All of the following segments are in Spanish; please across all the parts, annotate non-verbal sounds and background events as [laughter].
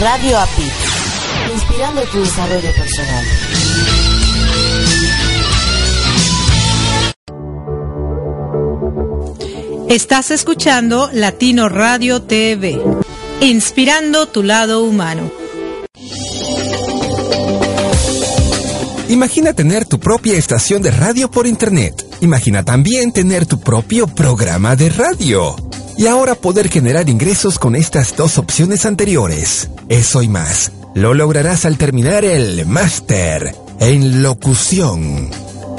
Radio API, inspirando tu desarrollo personal. Estás escuchando Latino Radio TV, inspirando tu lado humano. Imagina tener tu propia estación de radio por internet. Imagina también tener tu propio programa de radio. Y ahora poder generar ingresos con estas dos opciones anteriores. Eso y más. Lo lograrás al terminar el máster en locución.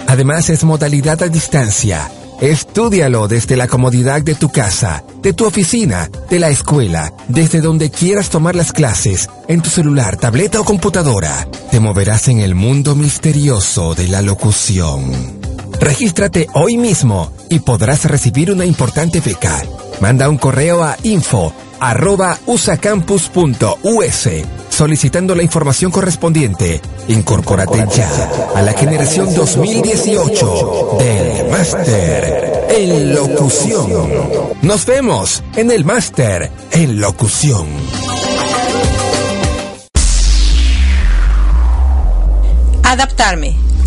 Además es modalidad a distancia Estúdialo desde la comodidad de tu casa, de tu oficina, de la escuela, desde donde quieras tomar las clases, en tu celular, tableta o computadora. Te moverás en el mundo misterioso de la locución. Regístrate hoy mismo y podrás recibir una importante beca. Manda un correo a info usacampus.us solicitando la información correspondiente. Incorpórate ya a la generación 2018 del Máster en Locución. Nos vemos en el Máster en Locución. Adaptarme,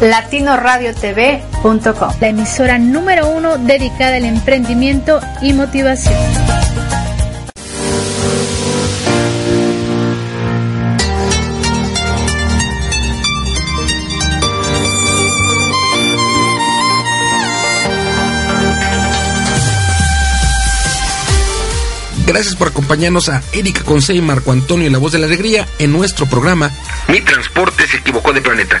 latinoradiotv.com, la emisora número uno dedicada al emprendimiento y motivación. Gracias por acompañarnos a Erika Conce y Marco Antonio, la voz de la alegría, en nuestro programa Mi transporte se equivocó de planeta.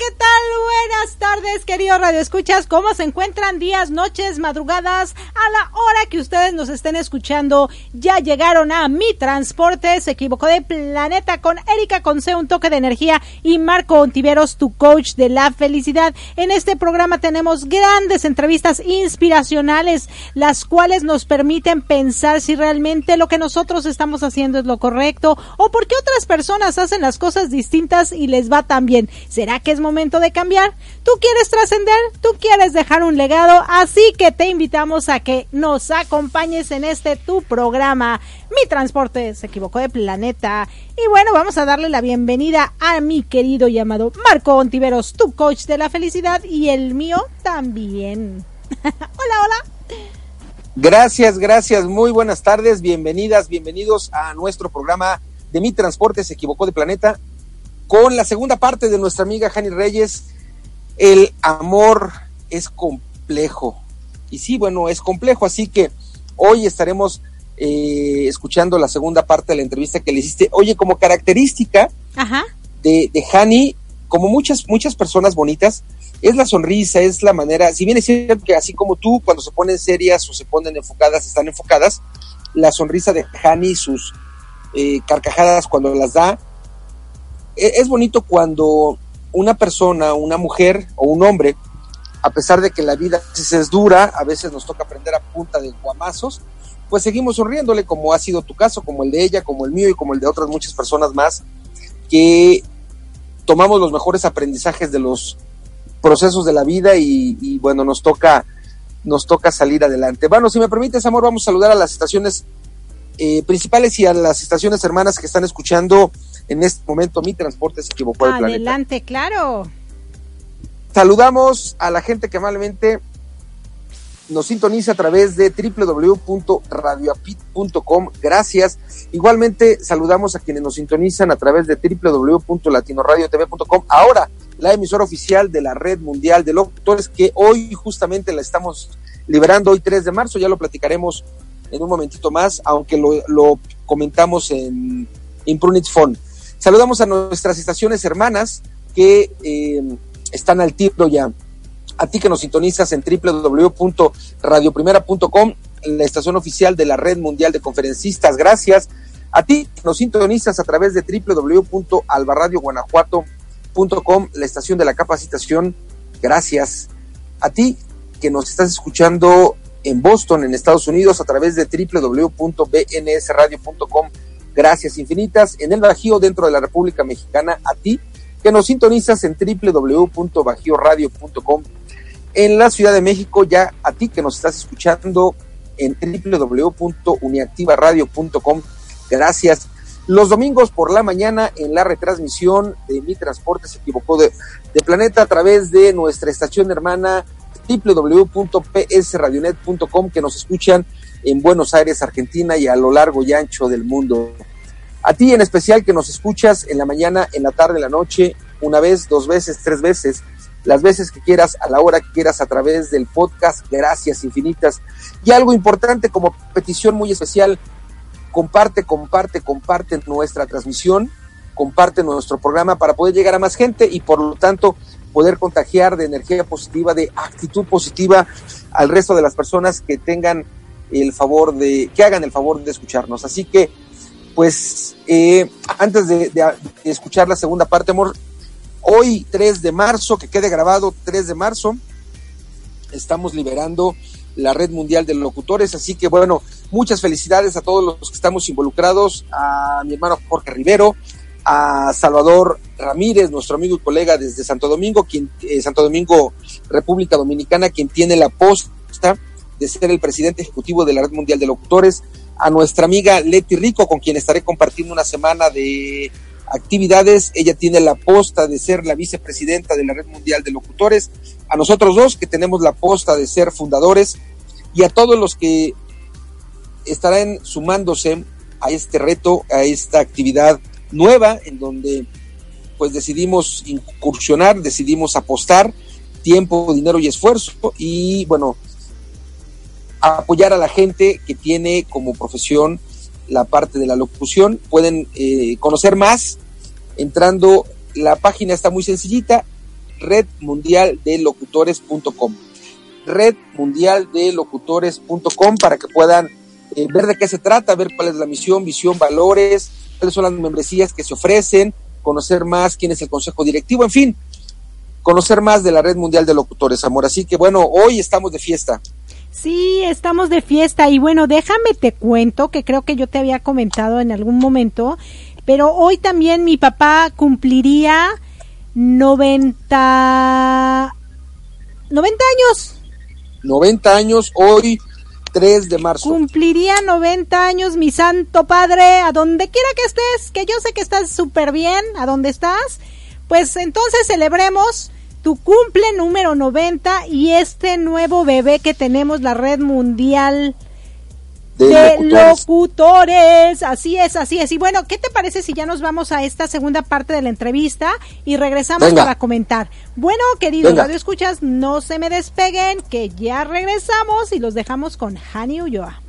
¿qué tal? Buenas tardes, queridos radioescuchas. ¿Cómo se encuentran días, noches, madrugadas? A la hora que ustedes nos estén escuchando, ya llegaron a Mi Transporte. Se equivocó de planeta con Erika Conce, un toque de energía, y Marco Ontiveros, tu coach de la felicidad. En este programa tenemos grandes entrevistas inspiracionales, las cuales nos permiten pensar si realmente lo que nosotros estamos haciendo es lo correcto o por qué otras personas hacen las cosas distintas y les va tan bien. ¿Será que es de cambiar? ¿Tú quieres trascender? ¿Tú quieres dejar un legado? Así que te invitamos a que nos acompañes en este tu programa. Mi transporte se equivocó de planeta. Y bueno, vamos a darle la bienvenida a mi querido llamado Marco Ontiveros, tu coach de la felicidad y el mío también. [laughs] hola, hola. Gracias, gracias. Muy buenas tardes. Bienvenidas, bienvenidos a nuestro programa de Mi Transporte se equivocó de planeta con la segunda parte de nuestra amiga Jani Reyes, el amor es complejo. Y sí, bueno, es complejo, así que hoy estaremos eh, escuchando la segunda parte de la entrevista que le hiciste. Oye, como característica de, de Hani, como muchas, muchas personas bonitas, es la sonrisa, es la manera, si bien es cierto que así como tú, cuando se ponen serias o se ponen enfocadas, están enfocadas, la sonrisa de Hani, sus eh, carcajadas cuando las da, es bonito cuando una persona, una mujer o un hombre, a pesar de que la vida es dura, a veces nos toca aprender a punta de guamazos, pues seguimos sonriéndole como ha sido tu caso, como el de ella, como el mío y como el de otras muchas personas más que tomamos los mejores aprendizajes de los procesos de la vida y, bueno, nos toca, nos toca salir adelante. Bueno, si me permites, amor, vamos a saludar a las estaciones eh, principales y a las estaciones hermanas que están escuchando en este momento. Mi transporte se equivocó del Adelante, claro. Saludamos a la gente que amablemente nos sintoniza a través de www.radioapit.com. Gracias. Igualmente saludamos a quienes nos sintonizan a través de www.latinoradiotv.com. Ahora, la emisora oficial de la Red Mundial de Locutores, que hoy justamente la estamos liberando, hoy 3 de marzo, ya lo platicaremos en un momentito más, aunque lo, comentamos en Imprunit Phone. Saludamos a nuestras estaciones hermanas que eh, están al tiro ya a ti que nos sintonizas en www.radioprimera.com, la estación oficial de la Red Mundial de Conferencistas. Gracias. A ti que nos sintonizas a través de www.albarradioguanajuato.com, la estación de la capacitación. Gracias. A ti que nos estás escuchando en Boston, en Estados Unidos, a través de www.bnsradio.com. Gracias infinitas. En el Bajío, dentro de la República Mexicana, a ti que nos sintonizas en www.bajioradio.com en la Ciudad de México, ya a ti que nos estás escuchando en www.uniactivaradio.com. Gracias. Los domingos por la mañana en la retransmisión de Mi Transporte se equivocó de, planeta a través de nuestra estación hermana www.psradionet.com que nos escuchan en Buenos Aires, Argentina y a lo largo y ancho del mundo. A ti en especial que nos escuchas en la mañana, en la tarde, en la noche, una vez, dos veces, tres veces, las veces que quieras, a la hora que quieras, a través del podcast. Gracias infinitas. Y algo importante como petición muy especial, comparte, comparte, comparte nuestra transmisión, comparte nuestro programa para poder llegar a más gente y por lo tanto poder contagiar de energía positiva, de actitud positiva al resto de las personas que tengan el favor de, que hagan el favor de escucharnos. Así que, pues, eh, antes de, escuchar la segunda parte, amor, Hoy, 3 de marzo, que quede grabado 3 de marzo, estamos liberando la Red Mundial de Locutores. Así que bueno, muchas felicidades a todos los que estamos involucrados, a mi hermano Jorge Rivero, a Salvador Ramírez, nuestro amigo y colega desde Santo Domingo, quien, eh, Santo Domingo, República Dominicana, quien tiene la posta de ser el presidente ejecutivo de la Red Mundial de Locutores, a nuestra amiga Leti Rico, con quien estaré compartiendo una semana de actividades. Ella tiene la posta de ser la vicepresidenta de la Red Mundial de Locutores. A nosotros dos, que tenemos la posta de ser fundadores. Y a todos los que estarán sumándose a este reto, a esta actividad nueva, en donde pues decidimos incursionar, decidimos apostar tiempo, dinero y esfuerzo y bueno, apoyar a la gente que tiene como profesión la parte de la locución. Pueden eh, conocer más entrando, la página está muy sencillita, red mundial de locutores.com. Red mundial de locutores.com para que puedan eh, ver de qué se trata, ver cuál es la misión, visión, valores, cuáles son las membresías que se ofrecen, conocer más quién es el consejo directivo, en fin, conocer más de la red mundial de locutores, amor. Así que bueno, hoy estamos de fiesta. Sí, estamos de fiesta y bueno, déjame te cuento que creo que yo te había comentado en algún momento, pero hoy también mi papá cumpliría 90 90 años. 90 años hoy 3 de marzo. Cumpliría 90 años mi santo padre, a donde quiera que estés, que yo sé que estás súper bien, a donde estás. Pues entonces celebremos tu cumple número 90 y este nuevo bebé que tenemos, la red mundial de, locutores. Así es, así es. Y bueno, ¿qué te parece si ya nos vamos a esta segunda parte de la entrevista y regresamos para comentar? Bueno, queridos radio escuchas, no se me despeguen, que ya regresamos y los dejamos con Hani Ulloa.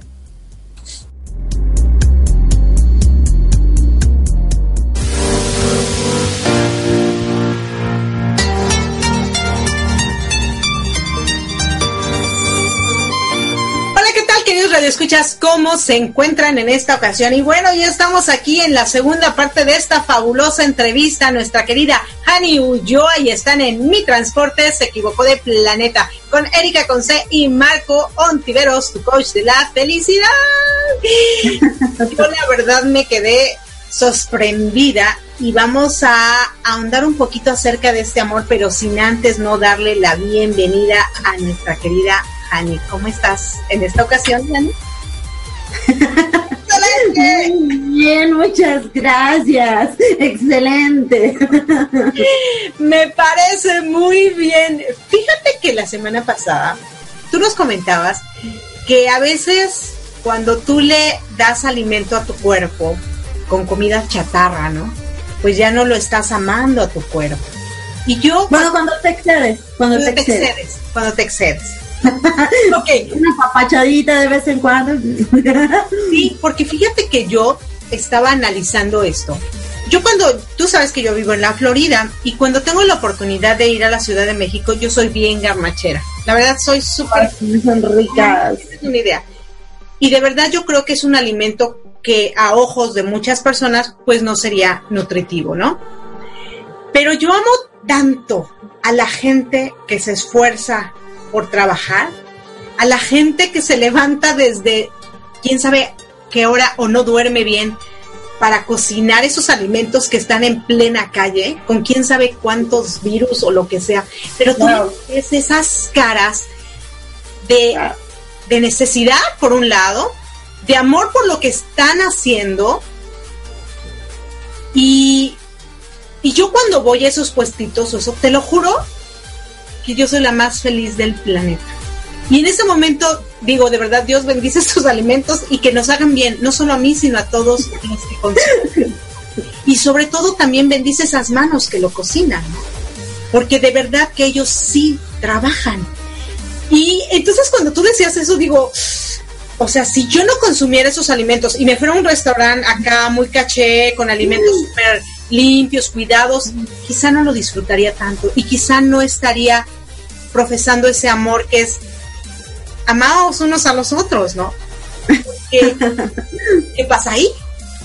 Queridos radioescuchas, ¿cómo se encuentran en esta ocasión? Y bueno, ya estamos aquí en la segunda parte de esta fabulosa entrevista. Nuestra querida Hani Ulloa y están en Mi Transporte, se equivocó de planeta, con Erika Conce y Marco Ontiveros, tu coach de la felicidad. [laughs] Yo la verdad me quedé sorprendida y vamos a ahondar un poquito acerca de este amor, pero sin antes no darle la bienvenida a nuestra querida Hani. ¿Cómo estás en esta ocasión, Hani? [laughs] bien, muchas gracias. Excelente. Me parece muy bien. Fíjate que la semana pasada tú nos comentabas que a veces cuando tú le das alimento a tu cuerpo con comida chatarra, ¿no? Pues ya no lo estás amando a tu cuerpo. Y yo... Bueno, cuando te excedes. Cuando, te, excedes. Cuando te excedes. [laughs] ok. Una papachadita de vez en cuando. sí, porque fíjate que yo estaba analizando esto. Yo cuando, tú sabes que yo vivo en la Florida y cuando tengo la oportunidad de ir a la Ciudad de México, yo soy bien garnachera. La verdad, soy súper... Son ricas. Es una idea. Y de verdad yo creo que es un alimento que a ojos de muchas personas pues no sería nutritivo, ¿no? Pero yo amo tanto a la gente que se esfuerza por trabajar, a la gente que se levanta desde quién sabe qué hora o no duerme bien para cocinar esos alimentos que están en plena calle, con quién sabe cuántos virus o lo que sea. Pero tú ves esas caras de, de necesidad, por un lado, de amor por lo que están haciendo. Y, y yo cuando voy a esos puestitos, eso, te lo juro, que yo soy la más feliz del planeta. Y en ese momento digo, de verdad, Dios bendice [laughs] estos alimentos y que nos hagan bien, no solo a mí, sino a todos los que consumen. Y sobre todo también bendice esas manos que lo cocinan, porque de verdad que ellos sí trabajan. Y entonces cuando tú decías eso, digo, o sea, si yo no consumiera esos alimentos y me fuera a un restaurante acá muy caché, con alimentos mm. súper limpios, cuidados, quizá no lo disfrutaría tanto y quizá no estaría profesando ese amor que es amados unos a los otros, ¿no? ¿Qué, [laughs] pasa ahí?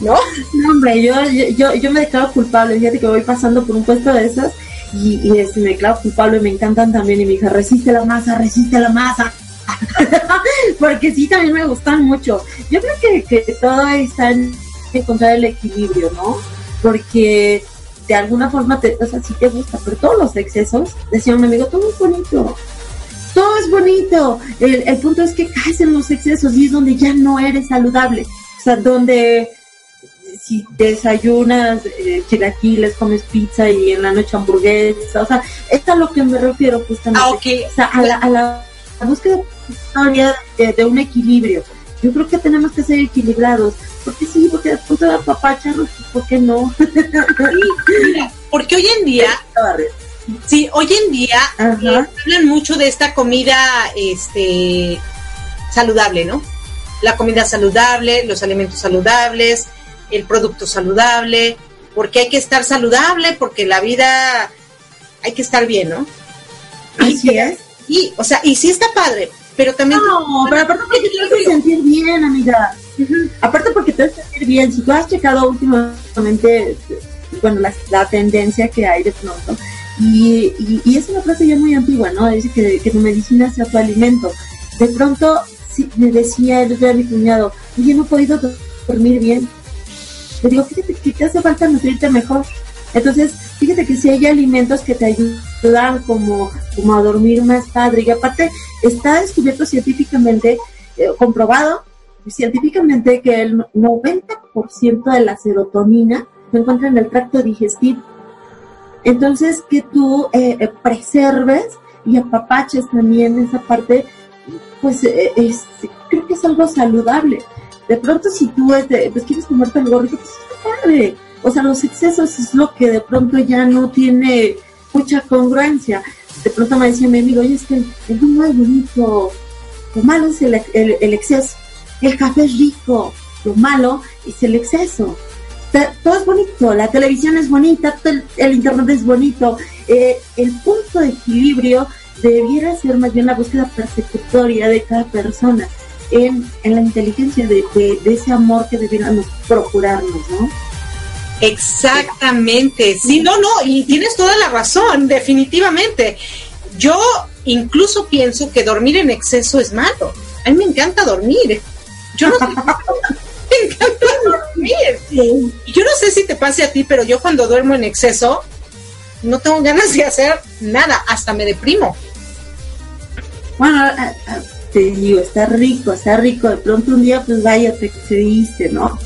¿No? No, hombre, yo, yo, yo me declaro culpable. Fíjate que voy pasando por un puesto de esas y, y me declaro culpable. Me encantan también. Y mi hija, resiste la masa, resiste la masa. [laughs] Porque sí, también me gustan mucho. Yo creo que, que todo está en encontrar el equilibrio, ¿no? Porque de alguna forma, te, o sea, sí te gusta, pero todos los excesos, decía un amigo, todo es bonito todo es bonito. El, punto es que caes en los excesos y es donde ya no eres saludable. O sea, donde si desayunas eh, chilaquiles, comes pizza y en la noche hamburguesa, o sea, es a lo que me refiero justamente. Ah, okay. O sea, a la, a la, búsqueda de, de, un equilibrio. Yo creo que tenemos que ser equilibrados. Porque sí, porque después de la papacha, ¿por qué no? [laughs] porque hoy en día Sí, hoy en día eh, hablan mucho de esta comida este, saludable, ¿no? La comida saludable, los alimentos saludables, el producto saludable, porque hay que estar saludable, porque la vida hay que estar bien, ¿no? Así es. Y, o sea, y sí está padre, pero también... No, pero aparte porque te hace sentir bien, amiga. Aparte porque te hace sentir bien. Si tú has checado últimamente, bueno, la, la tendencia que hay de pronto, y, y, es una frase ya muy antigua, ¿no? Dice que, que tu medicina sea tu alimento. De pronto me decía el otro mi cuñado, oye, no he podido dormir bien. Le digo, fíjate que te hace falta nutrirte mejor. Entonces, fíjate que si hay alimentos que te ayudan como, como a dormir más padre, y aparte está descubierto científicamente, eh, comprobado científicamente que el 90% de la serotonina se encuentra en el tracto digestivo. Entonces, que tú eh, eh, preserves y apapaches también esa parte, pues eh, es, creo que es algo saludable. De pronto, si tú este, pues quieres comerte algo rico, pues está padre. O sea, los excesos es lo que de pronto ya no tiene mucha congruencia. De pronto me decía mi amigo, oye, es que es muy bonito. Lo malo es el, el exceso. El café es rico. Lo malo es el exceso todo es bonito, la televisión es bonita, el, internet es bonito. Eh, el punto de equilibrio debiera ser más bien la búsqueda persecutoria de cada persona en, la inteligencia de, ese amor que debiéramos procurarnos, ¿no? Exactamente, sí, no, no, y tienes toda la razón, definitivamente. Yo incluso pienso que dormir en exceso es malo. A mí me encanta dormir. Yo no [laughs] me encanta dormir. Yo no sé si te pase a ti, pero yo cuando duermo en exceso, no tengo ganas de hacer nada, hasta me deprimo. Bueno, te digo, está rico, está rico. De pronto un día, pues vaya, te excediste, ¿no?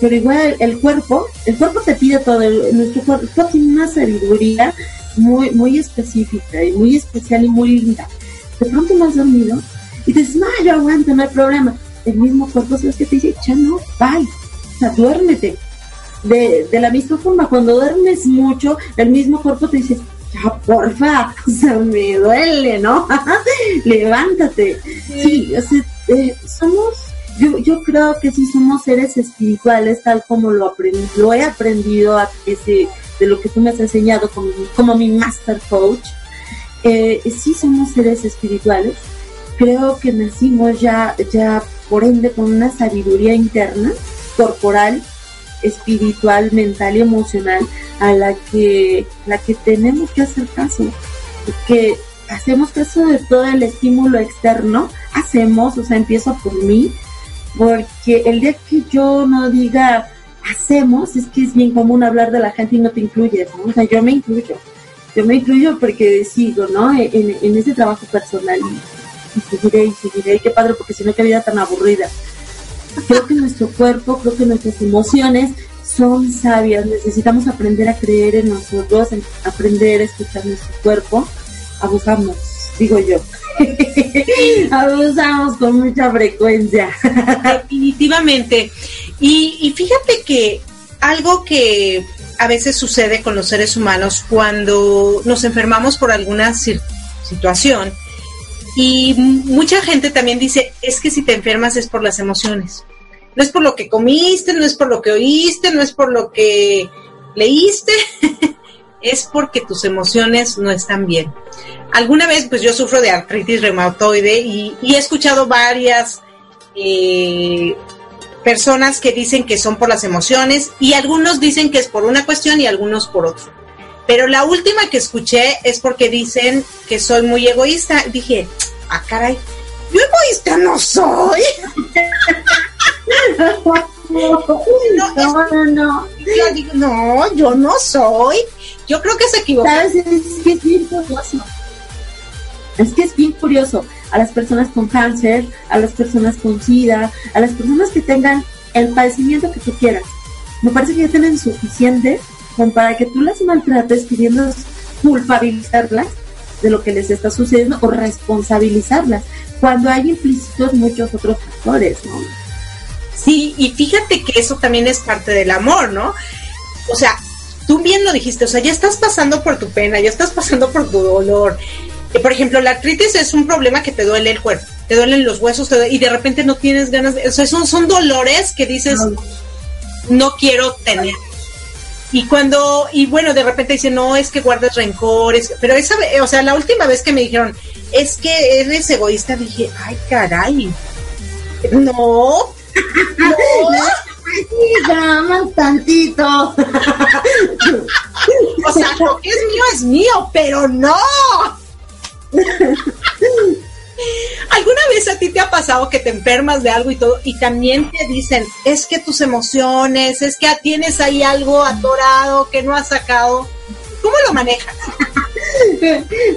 Pero, igual el cuerpo, el cuerpo te pide todo. nuestro cuerpo tiene una sabiduría muy, muy específica y muy especial y muy linda. De pronto no has dormido y dices, no, yo aguanto, no hay problema. El mismo cuerpo, ¿sabes que te dice? Ya no, bye. O sea, duérmete. De, de la misma forma, cuando duermes mucho, el mismo cuerpo te dice, ya porfa, [laughs] o sea, me duele, ¿no? [laughs] Levántate. Sí, o sea, eh, somos, yo, yo creo que sí somos seres espirituales, tal como lo, aprendí, lo he aprendido a de lo que tú me has enseñado como, como mi master coach. Eh, sí somos seres espirituales. Creo que nacimos ya, ya por ende con una sabiduría interna, corporal, espiritual, mental y emocional a la que, la que tenemos que hacer caso. Que hacemos caso de todo el estímulo externo, hacemos, o sea, empiezo por mí, porque el día que yo no diga hacemos, es que es bien común hablar de la gente y no te incluyes, ¿no? O sea, yo me incluyo, yo me incluyo porque sigo, ¿no? En, en ese trabajo personal y, y seguiré seguiré, qué padre, porque si no, qué vida tan aburrida. Creo que nuestro cuerpo, creo que nuestras emociones son sabias. Necesitamos aprender a creer en nosotros, aprender a escuchar nuestro cuerpo. Abusamos, digo yo. [laughs] Abusamos con mucha frecuencia. Definitivamente. Y, y fíjate que algo que a veces sucede con los seres humanos cuando nos enfermamos por alguna situación y mucha gente también dice, es que si te enfermas es por las emociones. No es por lo que comiste, no es por lo que oíste, no es por lo que leíste, [laughs] es porque tus emociones no están bien. Alguna vez, pues yo sufro de artritis reumatoide y, he escuchado varias eh, personas que dicen que son por las emociones y algunos dicen que es por una cuestión y algunos por otra. Pero la última que escuché es porque dicen que soy muy egoísta. Dije, ah, caray, yo egoísta no soy. [laughs] no, no, no. Yo digo, no, yo no soy. Yo creo que se equivocó. ¿Sabes? Es que es bien curioso. Es que es bien curioso. A las personas con cáncer, a las personas con SIDA, a las personas que tengan el padecimiento que tú quieras. Me parece que ya tienen suficiente como para que tú las maltrates pidiendo culpabilizarlas de lo que les está sucediendo o responsabilizarlas, cuando hay implícitos muchos otros factores, ¿no? Sí, y fíjate que eso también es parte del amor, ¿no? O sea, tú bien lo dijiste, o sea, ya estás pasando por tu pena, ya estás pasando por tu dolor. por ejemplo, la artritis es un problema que te duele el cuerpo, te duelen los huesos y de repente no tienes ganas de... O sea, son, son dolores que dices, no quiero tener. Y cuando, y bueno, de repente dicen, no, es que guardas rencores, pero esa, o sea, la última vez que me dijeron, es que eres egoísta, dije, ay, caray, no, [laughs] no. [laughs] tantito. o sea, lo es mío es mío, pero no. ¿Alguna vez a ti te ha pasado que te enfermas de algo y todo y también te dicen, es que tus emociones, es que tienes ahí algo atorado que no has sacado? ¿Cómo lo manejas? [laughs]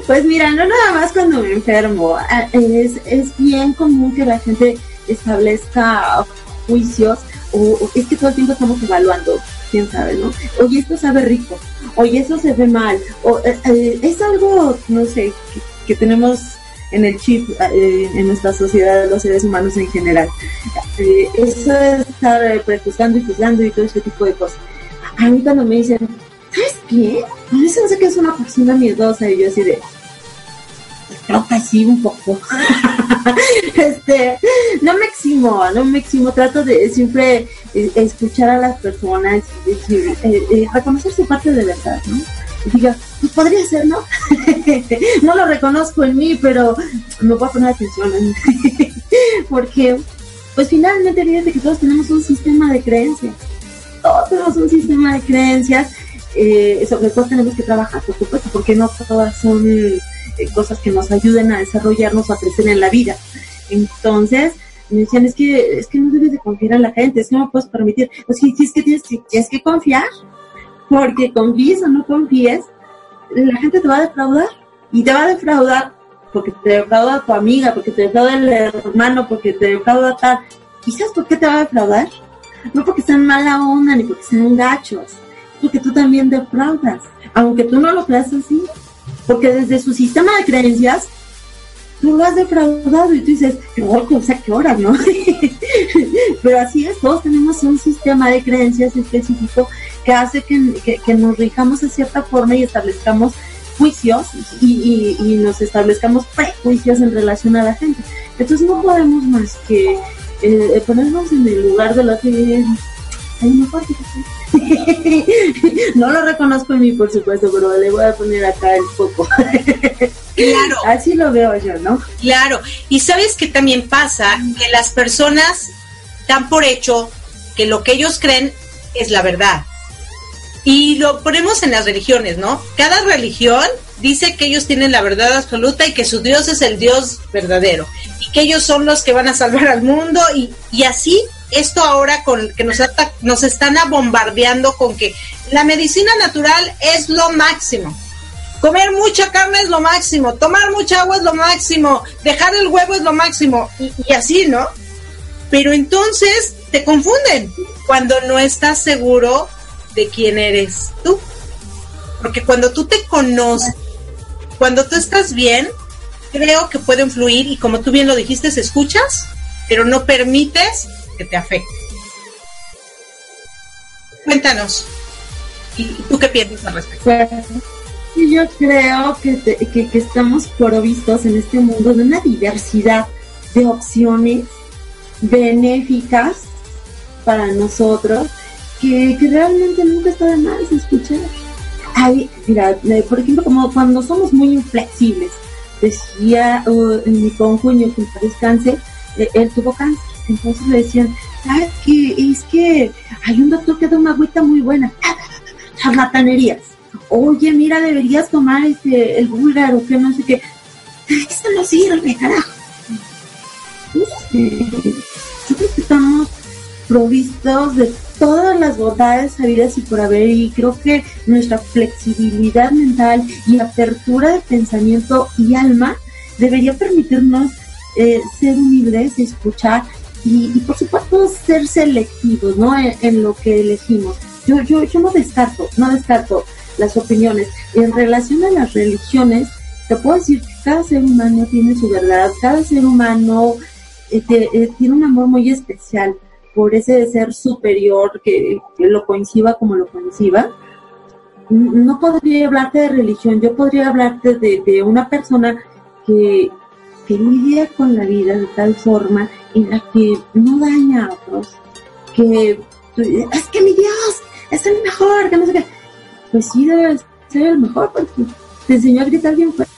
Pues mira, no nada más cuando me enfermo. Es, es bien común que la gente establezca juicios o, es que todo el tiempo estamos evaluando, quién sabe, ¿no? Oye, esto sabe rico, oye, eso se ve mal, o eh, eh, es algo, no sé, que tenemos en el chip eh, en nuestra sociedad, los seres humanos en general. Eh, eso es estar prejuzgando y juzgando y todo ese tipo de cosas. A mí cuando me dicen, ¿sabes qué? A mí se que es una persona miedosa y yo así de, creo que sí, un poco. [laughs] este, no me eximo, no me eximo, trato de siempre escuchar a las personas decir, reconocer su parte de verdad, ¿no? y diga, pues podría ser, ¿no? [laughs] no lo reconozco en mí, pero me voy a poner atención en [laughs] porque pues finalmente fíjate que todos tenemos un sistema de creencias, todos tenemos un sistema de creencias, eh, sobre todo tenemos que trabajar, por supuesto, porque no todas son eh, cosas que nos ayuden a desarrollarnos o a crecer en la vida. Entonces, me decían, es que, es que no debes de confiar en la gente, es que no me puedes permitir. O sea, es que tienes que, tienes que confiar, porque confíes o no confíes, la gente te va a defraudar. Y te va a defraudar porque te defrauda tu amiga, porque te defrauda el hermano, porque te defrauda tal. ¿Y sabes por qué te va a defraudar? No porque sean mala onda ni porque sean gachos, porque tú también defraudas, aunque tú no lo creas así, porque desde su sistema de creencias tú lo has defraudado y tú dices, o sea, qué hora, ¿no? [laughs] Pero así es, todos tenemos un sistema de creencias específico que hace que, que, nos rijamos de cierta forma y establezcamos juicios y, y, nos establezcamos prejuicios en relación a la gente. Entonces no podemos más que eh, ponernos en el lugar de la que hay mejor [laughs] no lo reconozco en mí, por supuesto, pero le voy a poner acá el foco. claro. [laughs] Así lo veo yo, ¿no? Claro. Y sabes que también pasa que las personas dan por hecho que lo que ellos creen es la verdad. Y lo ponemos en las religiones, ¿no? Cada religión dice que ellos tienen la verdad absoluta y que su Dios es el Dios verdadero y que ellos son los que van a salvar al mundo y, y así esto ahora con que nos, nos están bombardeando con que la medicina natural es lo máximo. Comer mucha carne es lo máximo, tomar mucha agua es lo máximo, dejar el huevo es lo máximo y, así, ¿no? Pero entonces te confunden cuando no estás seguro de quién eres tú. Porque cuando tú te conoces, cuando tú estás bien, creo que puede influir y como tú bien lo dijiste, escuchas, pero no permites que te afecte. Cuéntanos, ¿y tú qué piensas al respecto? Pues, yo creo que, que, estamos provistos en este mundo de una diversidad de opciones benéficas para nosotros que, realmente nunca está de más escuchar. Ay, mira, por ejemplo, como cuando somos muy inflexibles, decía uh, mi conjuño que descanse, eh, él tuvo cáncer entonces le decían, ¿sabes qué? Es que hay un doctor que da una agüita muy buena. [laughs] Charlatanerías. Oye, mira, deberías tomar este, el búlgaro, que no sé qué. Eso no sirve, carajo. Yo creo que estamos provistos de todas las bondades sabidas y por haber y creo que nuestra flexibilidad mental y apertura de pensamiento y alma debería permitirnos eh, ser humildes, escuchar y, por supuesto ser selectivos ¿no? En, lo que elegimos. Yo, yo, yo no descarto, no descarto las opiniones. En relación a las religiones, te puedo decir que cada ser humano tiene su verdad, cada ser humano eh, eh, tiene un amor muy especial por ese ser superior que, lo coincida como lo coincida. No podría hablarte de religión, yo podría hablarte de una persona que, que lidia con la vida de tal forma en la que no daña a otros, que es que mi Dios es el mejor, que no sé qué. Pues sí, debe ser el mejor porque te enseñó a gritar bien fuerte.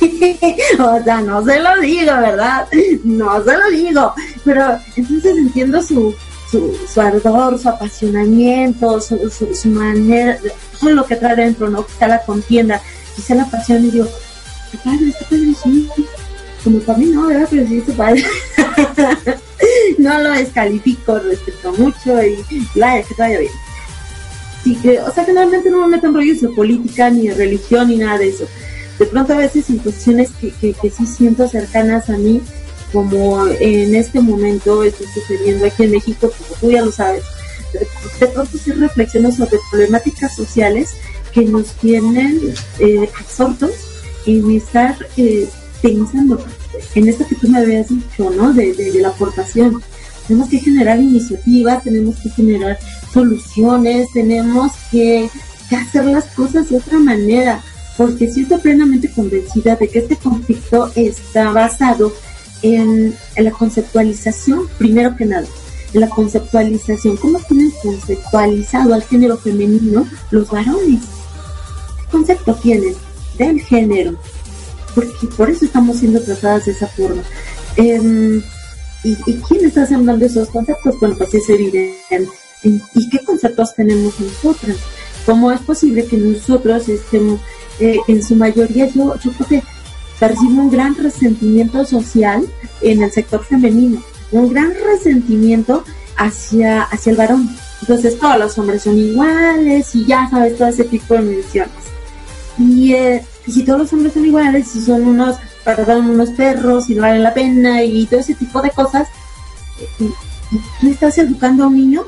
[laughs] o sea, no se lo digo, ¿verdad? No se lo digo. Pero entonces entiendo su, su, su ardor, su apasionamiento, su, su, manera, todo lo que trae dentro, ¿no? Quizá la contienda, quizá la pasión y digo, padre, padre, sí como para mí no, ¿verdad? Pero sí su padre. [laughs] no lo descalifico, respeto mucho y la que vaya bien. Sí, que, o sea, generalmente no me meto en rollos de política, ni de religión, ni nada de eso. De pronto a veces en cuestiones que, que, que sí siento cercanas a mí, como en este momento está sucediendo aquí en México, como tú ya lo sabes, de, pronto sí reflexiono sobre problemáticas sociales que nos tienen eh, absortos en estar eh, pensando en esto que tú me habías dicho, ¿no? De, de, la aportación. Tenemos que generar iniciativas, tenemos que generar soluciones, tenemos que, hacer las cosas de otra manera, porque si estoy plenamente convencida de que este conflicto está basado en, en, la conceptualización, primero que nada, en la conceptualización, ¿cómo tienen conceptualizado al género femenino los varones? ¿Qué concepto tienen del género? Porque por eso estamos siendo tratadas de esa forma. Em, ¿y, quién está sembrando esos conceptos? Bueno, pues es evidente. ¿Y qué conceptos tenemos nosotras? ¿Cómo es posible que nosotros estemos, eh, en su mayoría, yo, yo creo que percibo un gran resentimiento social en el sector femenino, un gran resentimiento hacia, hacia el varón. Entonces todos los hombres son iguales y ya sabes todo ese tipo de mediciones. Y eh, si todos los hombres son iguales y son unos, perdón, unos perros y no valen la pena y todo ese tipo de cosas, eh, ¿tú estás educando a un niño?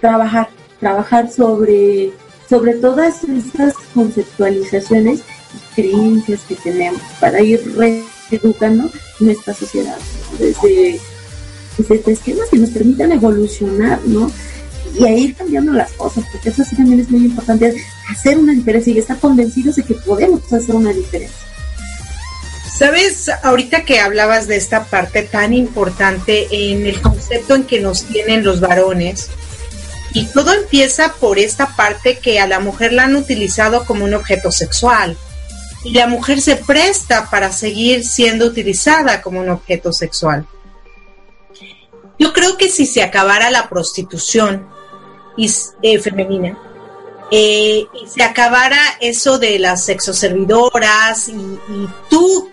Trabajar, trabajar sobre, sobre todas esas conceptualizaciones y creencias que tenemos para ir reeducando nuestra sociedad desde, desde esquemas que nos permitan evolucionar, ¿no? Y a ir cambiando las cosas, porque eso sí también es muy importante, hacer una diferencia y estar convencidos de que podemos hacer una diferencia. Sabes, ahorita que hablabas de esta parte tan importante en el concepto en que nos tienen los varones, y todo empieza por esta parte que a la mujer la han utilizado como un objeto sexual. Y la mujer se presta para seguir siendo utilizada como un objeto sexual. Yo creo que si se acabara la prostitución y, eh, femenina eh, y se acabara eso de las sexoservidoras y, y tú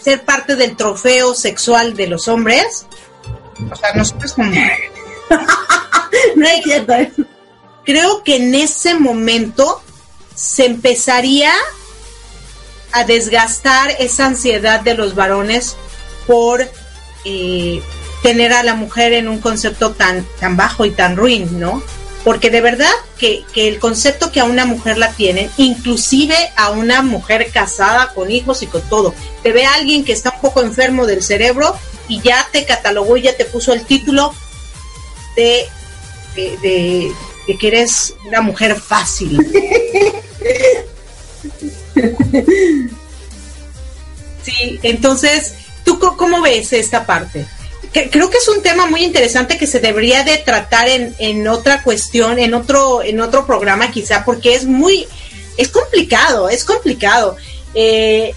ser parte del trofeo sexual de los hombres, o sea, nosotros como... no es cierto. [laughs] Creo que en ese momento se empezaría a desgastar esa ansiedad de los varones por eh, tener a la mujer en un concepto tan, tan bajo y tan ruin, ¿no? Porque de verdad que, que el concepto que a una mujer la tienen, inclusive a una mujer casada con hijos y con todo, te ve a alguien que está un poco enfermo del cerebro y ya te catalogó y ya te puso el título de, de, de, de que eres una mujer fácil. [laughs] Sí, entonces, ¿tú cómo ves esta parte? Creo que es un tema muy interesante que se debería de tratar en, en otra cuestión, en otro, en otro programa quizá, porque es muy, es complicado, es complicado. Eh,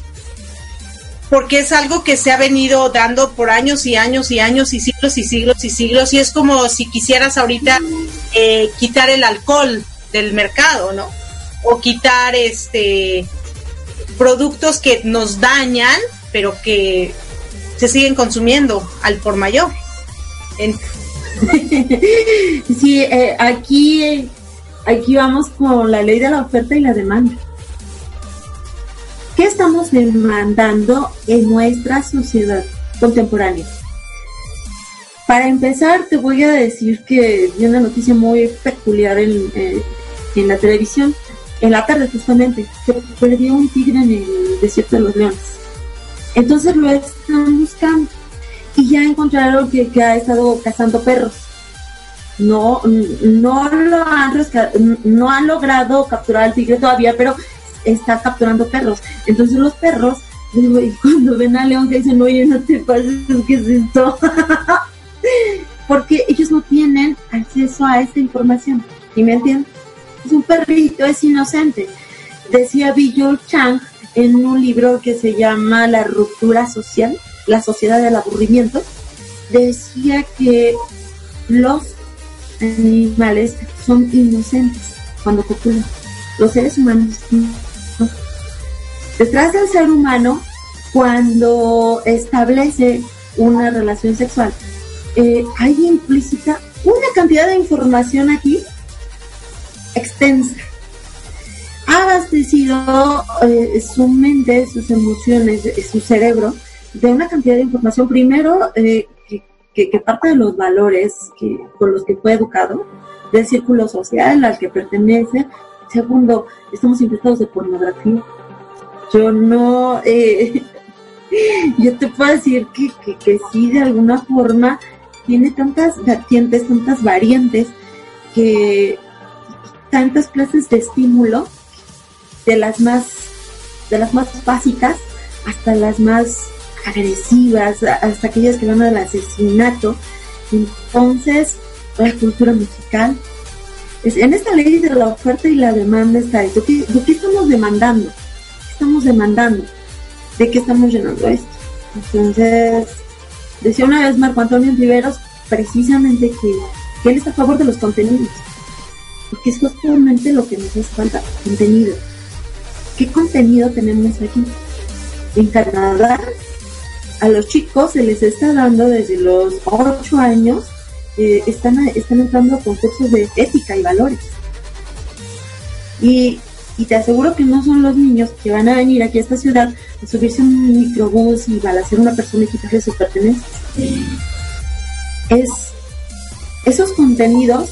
porque es algo que se ha venido dando por años y años y años y siglos y siglos y siglos y es como si quisieras ahorita eh, quitar el alcohol del mercado, ¿no? O quitar este productos que nos dañan, pero que se siguen consumiendo al por mayor. [laughs] sí, eh, aquí, aquí vamos con la ley de la oferta y la demanda. ¿Qué estamos demandando en nuestra sociedad contemporánea? Para empezar, te voy a decir que vi una noticia muy peculiar en, eh, en la televisión, en la tarde justamente, se perdió un tigre en el desierto de los leones entonces lo están buscando y ya encontraron que, ha estado cazando perros. No, no lo han no han logrado capturar al tigre todavía, pero está capturando perros. Entonces los perros, [laughs] cuando ven al león que dicen, oye, no te pases, ¿qué es esto? [laughs] Porque ellos no tienen acceso a esta información. ¿Y me entienden? Es un perrito, es inocente. Decía Bill Chang en un libro que se llama La ruptura social, la sociedad del aburrimiento, decía que los animales son inocentes cuando copulan. Los seres humanos no. Detrás del ser humano, cuando establece una relación sexual, eh, hay implícita una cantidad de información aquí extensa abastecido eh, su mente, sus emociones, eh, su cerebro de una cantidad de información, primero, eh, que, parte de los valores que, con los que fue educado, del círculo social al que pertenece, segundo, estamos infectados de pornografía. Yo no, [laughs] yo te puedo decir que, que, que sí, de alguna forma, tiene tantas vertientes, tantas variantes, que tantas clases de estímulo de las más, de las más básicas hasta las más agresivas, hasta aquellas que van al asesinato. Entonces, la cultura musical. En esta ley de la oferta y la demanda está esto. ¿Qué, ¿De qué estamos demandando? ¿Qué estamos demandando? ¿De qué estamos llenando esto? Entonces, decía una vez Marco Antonio Riveros precisamente que, que él está a favor de los contenidos. Porque es justamente lo que nos hace falta, contenido ¿Qué contenido tenemos aquí? En Canadá a los chicos se les está dando desde los 8 años, eh, están, están entrando a concursos de ética y valores. Y, y te aseguro que no son los niños que van a venir aquí a esta ciudad a subirse un microbús y van a una persona y quitarle sus pertenencias. Es esos contenidos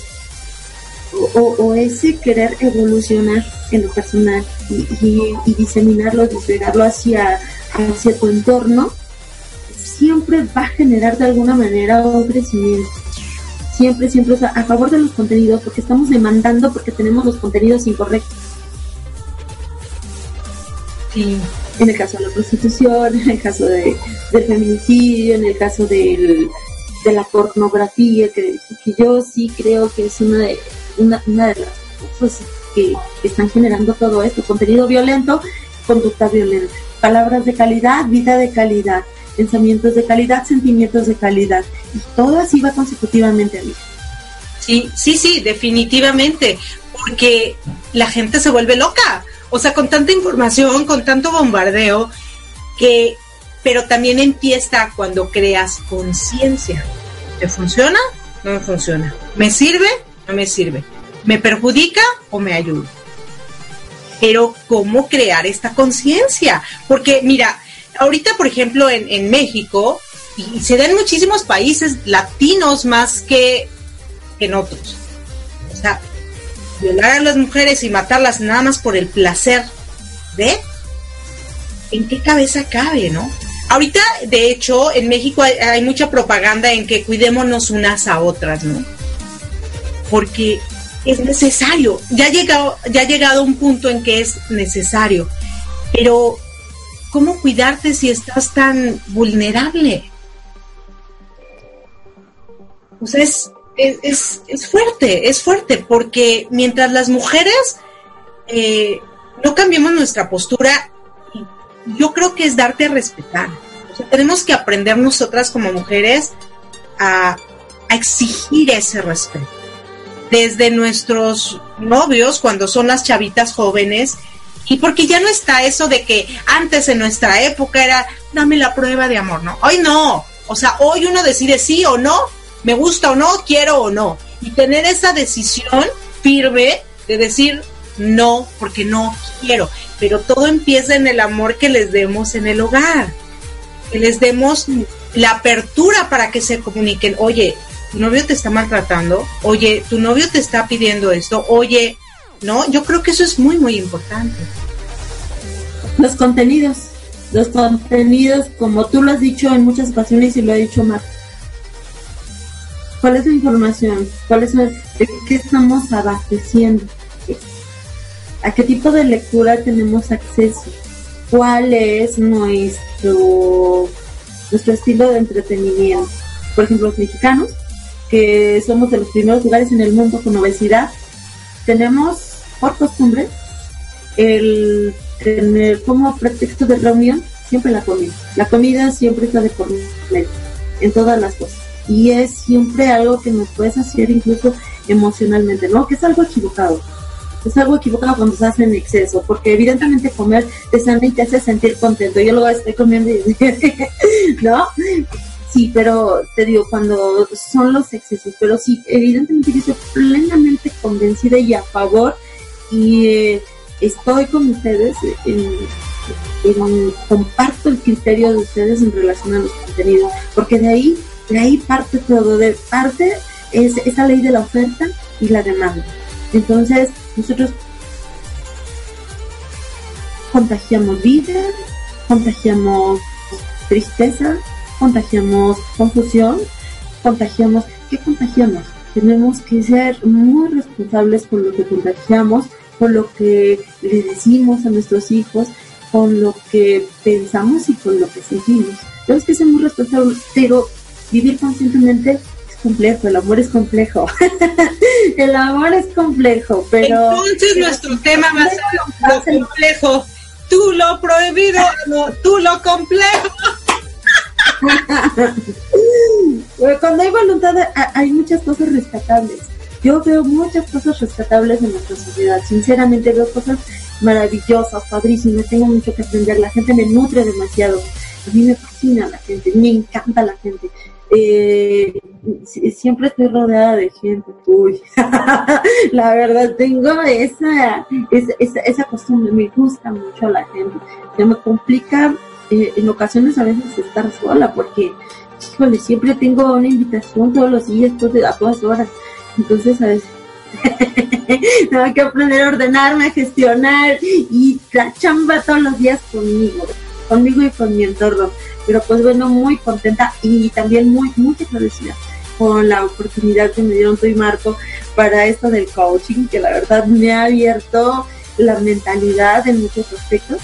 o, ese querer evolucionar en lo personal y, diseminarlo, desplegarlo hacia, hacia tu entorno, siempre va a generar de alguna manera un crecimiento. Siempre, siempre, a favor de los contenidos, porque estamos demandando porque tenemos los contenidos incorrectos. En el caso de la prostitución, [laughs] en el caso de, del feminicidio, en el caso del, de la pornografía, que, que yo sí creo que es una de, una, una de las cosas están generando todo esto, contenido violento, conducta violenta, palabras de calidad, vida de calidad, pensamientos de calidad, sentimientos de calidad, y todo así va consecutivamente a mí. Sí, sí, sí, definitivamente, porque la gente se vuelve loca, o sea, con tanta información, con tanto bombardeo, que, pero también empieza cuando creas conciencia. ¿Me funciona? No me funciona. ¿Me sirve? No me sirve. ¿Me perjudica o me ayuda? Pero ¿cómo crear esta conciencia? Porque mira, ahorita por ejemplo en, México, y se da en muchísimos países latinos más que en otros. O sea, violar a las mujeres y matarlas nada más por el placer de... ¿En qué cabeza cabe, no? Ahorita, de hecho, en México hay, mucha propaganda en que cuidémonos unas a otras, ¿no? Porque es necesario. Ya ha llegado, ya ha llegado un punto en que es necesario. Pero, ¿cómo cuidarte si estás tan vulnerable? O sea, es, es, es, fuerte, es fuerte, porque mientras las mujeres eh, no cambiemos nuestra postura, yo creo que es darte a respetar. O sea, tenemos que aprender nosotras como mujeres a, a exigir ese respeto. Desde nuestros novios, cuando son las chavitas jóvenes, y porque ya no está eso de que antes en nuestra época era dame la prueba de amor, ¿no? Hoy no. O sea, hoy uno decide sí o no me gusta o no, quiero o no. Y tener esa decisión firme de decir no, porque no quiero. Pero todo empieza en el amor que les demos en el hogar. Que les demos la apertura para que se comuniquen. Oye, tu novio te está maltratando. Oye, tu novio te está pidiendo esto. Oye, ¿no? Yo creo que eso es muy, muy importante. Los contenidos. Los contenidos, como tú lo has dicho en muchas ocasiones y lo ha dicho Marta ¿Cuál es la información? ¿Cuál es ¿De qué estamos abasteciendo? ¿A qué tipo de lectura tenemos acceso? ¿Cuál es nuestro, nuestro estilo de entretenimiento? Por ejemplo, los mexicanos, que somos de los primeros lugares en el mundo con obesidad, tenemos por costumbre el tener como pretexto de reunión siempre la comida. La comida siempre está de por medio en todas las cosas y es siempre algo que nos puede hacer incluso emocionalmente, ¿no? Que es algo equivocado. Es algo equivocado cuando se hace en exceso, porque evidentemente comer te sana y te hace sentir contento. Yo luego estoy comiendo y [laughs] ¿no? Sí, pero te digo, cuando son los excesos, pero sí, evidentemente yo estoy plenamente convencida y a favor y eh, estoy con ustedes en, comparto el criterio de ustedes en relación a los contenidos, porque de ahí de ahí parte todo, de parte es esa ley de la oferta y la demanda. Entonces, nosotros contagiamos vida, contagiamos tristeza, contagiamos confusión, contagiamos, ¿qué contagiamos? Tenemos que ser muy responsables con lo que contagiamos, con lo que le decimos a nuestros hijos, con lo que pensamos y con lo que sentimos. Tenemos que ser muy responsables, pero vivir conscientemente es complejo, el amor es complejo. [laughs] el amor es complejo, pero... Entonces nuestro tema va a ser lo complejo. Tú lo prohibido, tú lo complejo. Cuando hay voluntad hay muchas cosas rescatables. Yo veo muchas cosas rescatables en nuestra sociedad. Sinceramente veo cosas maravillosas, padrísimas. Tengo mucho que aprender. La gente me nutre demasiado A mí me fascina la gente, me encanta la gente. Eh, siempre estoy rodeada de gente. Uy, [laughs] la verdad tengo esa, esa, esa, costumbre, me gusta mucho la gente. Ya me complica eh, en ocasiones a veces estar sola porque, híjole, siempre tengo una invitación todos los días, a todas horas. Entonces a veces [laughs] tengo que aprender a ordenarme, a gestionar y la chamba todos los días conmigo, conmigo y con mi entorno. Pero pues bueno, muy contenta y también muy, muy agradecida con la oportunidad que me dieron tú y Marco para esto del coaching, que la verdad me ha abierto la mentalidad en muchos aspectos,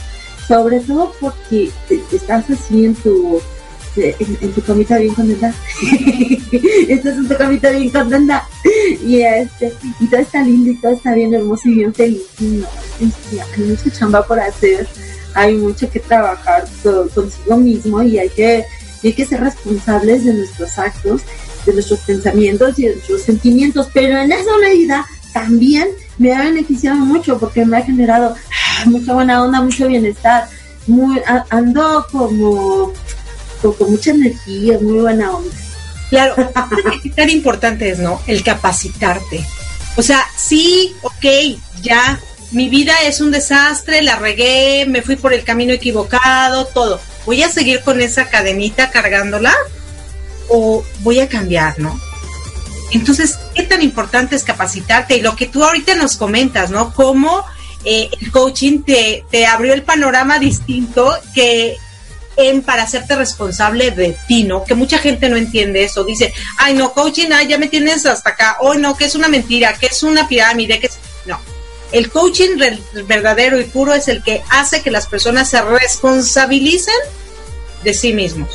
sobre todo porque estás así en tu en, camita bien contenta. [laughs] Estás en tu camita bien contenta. Y este, y todo está lindo y todo está bien hermoso y bien feliz. no, hay mucha chamba por hacer, hay mucho que trabajar consigo mismo y hay que, hay que ser responsables de nuestros actos, de nuestros pensamientos y de nuestros sentimientos. Pero en esa medida también me ha beneficiado mucho porque me ha generado ah, mucha buena onda, mucho bienestar. Muy, ando como con, mucha energía, muy buena onda. Claro, [laughs] qué tan importante es, ¿no? El capacitarte. O sea, sí, ok, ya, mi vida es un desastre, la regué, me fui por el camino equivocado, todo. ¿Voy a seguir con esa cadenita cargándola? ¿O voy a cambiar, no? Entonces, ¿qué tan importante es capacitarte? Y lo que tú ahorita nos comentas, ¿no? Cómo eh, el coaching te, abrió el panorama distinto que en para hacerte responsable de ti, ¿no? Que mucha gente no entiende eso. Dice, ay, no, coaching, ay, ya me tienes hasta acá. Hoy no, que es una mentira, que es una pirámide, que es... No. El coaching verdadero y puro es el que hace que las personas se responsabilicen de sí mismos.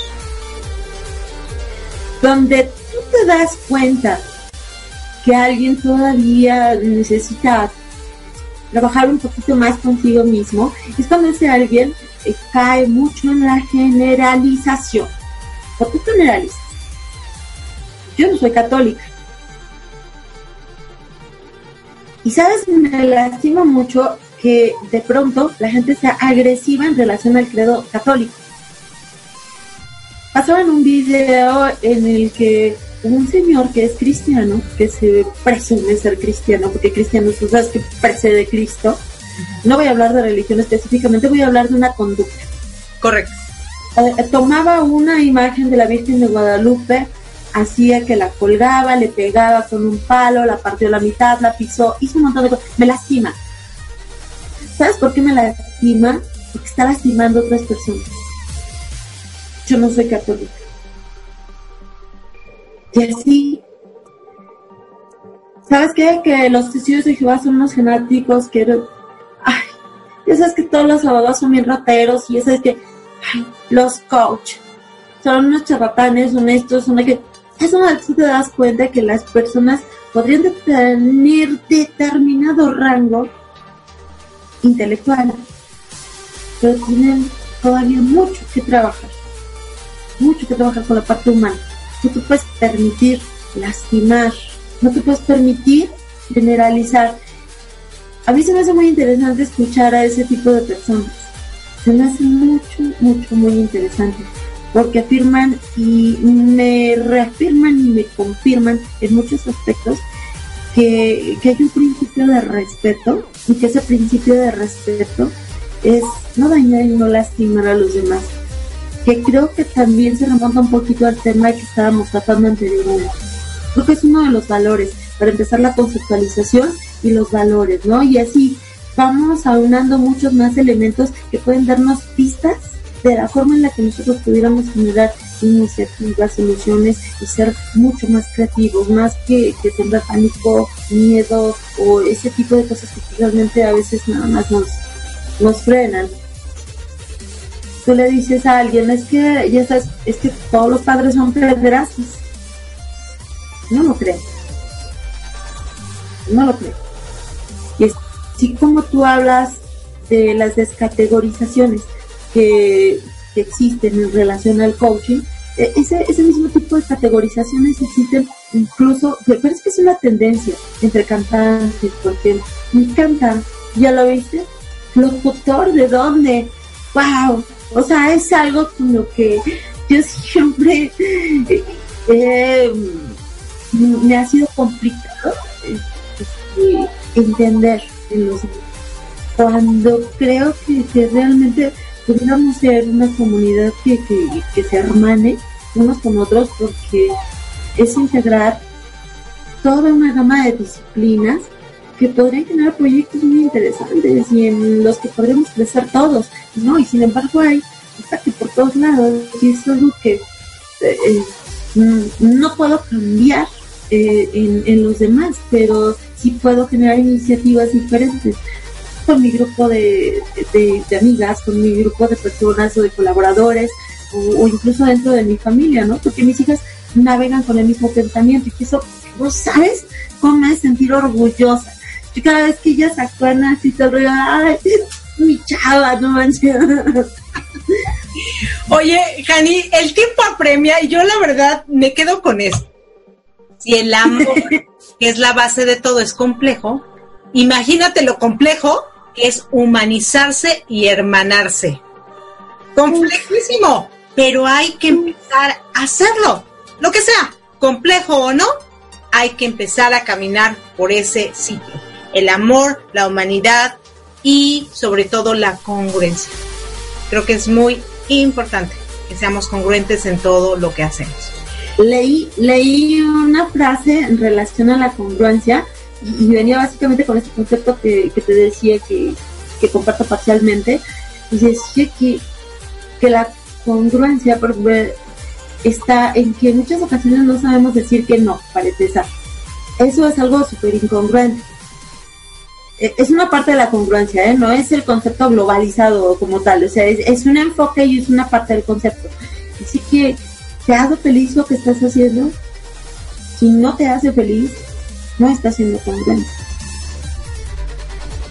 Donde te das cuenta que alguien todavía necesita trabajar un poquito más consigo mismo, es cuando ese alguien cae mucho en la generalización. ¿Por qué generalizas? Yo no soy católica. Y sabes, me lastima mucho que de pronto la gente sea agresiva en relación al credo católico. Pasó en un video en el que un señor que es cristiano, que se presume ser cristiano, porque cristiano tú sabes que precede Cristo, no voy a hablar de religión específicamente, voy a hablar de una conducta. Correcto. Eh, tomaba una imagen de la Virgen de Guadalupe, hacía que la colgaba, le pegaba con un palo, la partió a la mitad, la pisó, hizo un montón de cosas. Me lastima. ¿Sabes por qué me lastima? Porque está lastimando a otras personas. Yo no soy católica. Y así ¿Sabes qué? Que los testigos de Jehová son unos genéticos que ay, ya sabes que todos los abogados son bien rateros y ya sabes que ay, los coach son unos charlatanes honestos, son que eso tú te das cuenta que las personas podrían tener determinado rango intelectual, pero tienen todavía mucho que trabajar, mucho que trabajar con la parte humana. No te puedes permitir lastimar, no te puedes permitir generalizar a mí se me hace muy interesante escuchar a ese tipo de personas. Se me hace mucho, mucho, muy interesante. Porque afirman y me reafirman y me confirman en muchos aspectos que, que hay un principio de respeto y que ese principio de respeto es no dañar y no lastimar a los demás. Que creo que también se remonta un poquito al tema que estábamos tratando anteriormente. Creo que es uno de los valores. Para empezar, la conceptualización y los valores, ¿no? Y así vamos aunando muchos más elementos que pueden darnos pistas de la forma en la que nosotros pudiéramos generar iniciativas, soluciones y ser mucho más creativos, más que, que sembrar pánico, miedo o ese tipo de cosas que realmente a veces nada más nos, nos frenan. Tú le dices a alguien, es que ya sabes, es que todos los padres son pederastas. No lo creo. No lo creo. Y así como tú hablas de las descategorizaciones que, existen en relación al coaching, e, ese, ese mismo tipo de categorizaciones existen incluso, pero es que es una tendencia entre cantantes, porque me encanta, ¿ya lo viste? Locutor, ¿de dónde? ¡Wow! O sea, es algo con lo que yo siempre eh, me ha sido complicado este, entender cuando creo que, realmente pudiéramos ser una comunidad que, que, se hermane unos con otros porque es integrar toda una gama de disciplinas que podrían generar proyectos muy interesantes y en los que podremos crecer todos, ¿no? Y sin embargo hay por todos lados y es algo que eh, mm, no puedo cambiar eh, en, los demás, pero sí puedo generar iniciativas diferentes con mi grupo de, de, amigas, con mi grupo de personas o de colaboradores, o, incluso dentro de mi familia, ¿no? Porque mis hijas navegan con el mismo pensamiento y eso, vos sabes cómo me sentir orgullosa. Y cada vez que ellas actúan así, todo ay, [laughs] mi chava, no manches. [laughs] Oye, Jani, el tiempo apremia y yo la verdad me quedo con esto. Si el amor, [laughs] que es la base de todo, es complejo, imagínate lo complejo que es humanizarse y hermanarse. Complejísimo, pero hay que empezar a hacerlo. Lo que sea, complejo o no, hay que empezar a caminar por ese sitio. El amor, la humanidad y sobre todo la congruencia. Creo que es muy importante que seamos congruentes en todo lo que hacemos. Leí, leí una frase en relación a la congruencia y, venía básicamente con este concepto que, te decía que, comparto parcialmente. Y decía que, que la congruencia está en que en muchas ocasiones no sabemos decir que no, para empezar. Eso es algo súper incongruente. E, es una parte de la congruencia, ¿eh? no es el concepto globalizado como tal, o sea, es, un enfoque y es una parte del concepto. Así que, ¿te hace feliz lo que estás haciendo? Si no te hace feliz, no estás siendo congruente.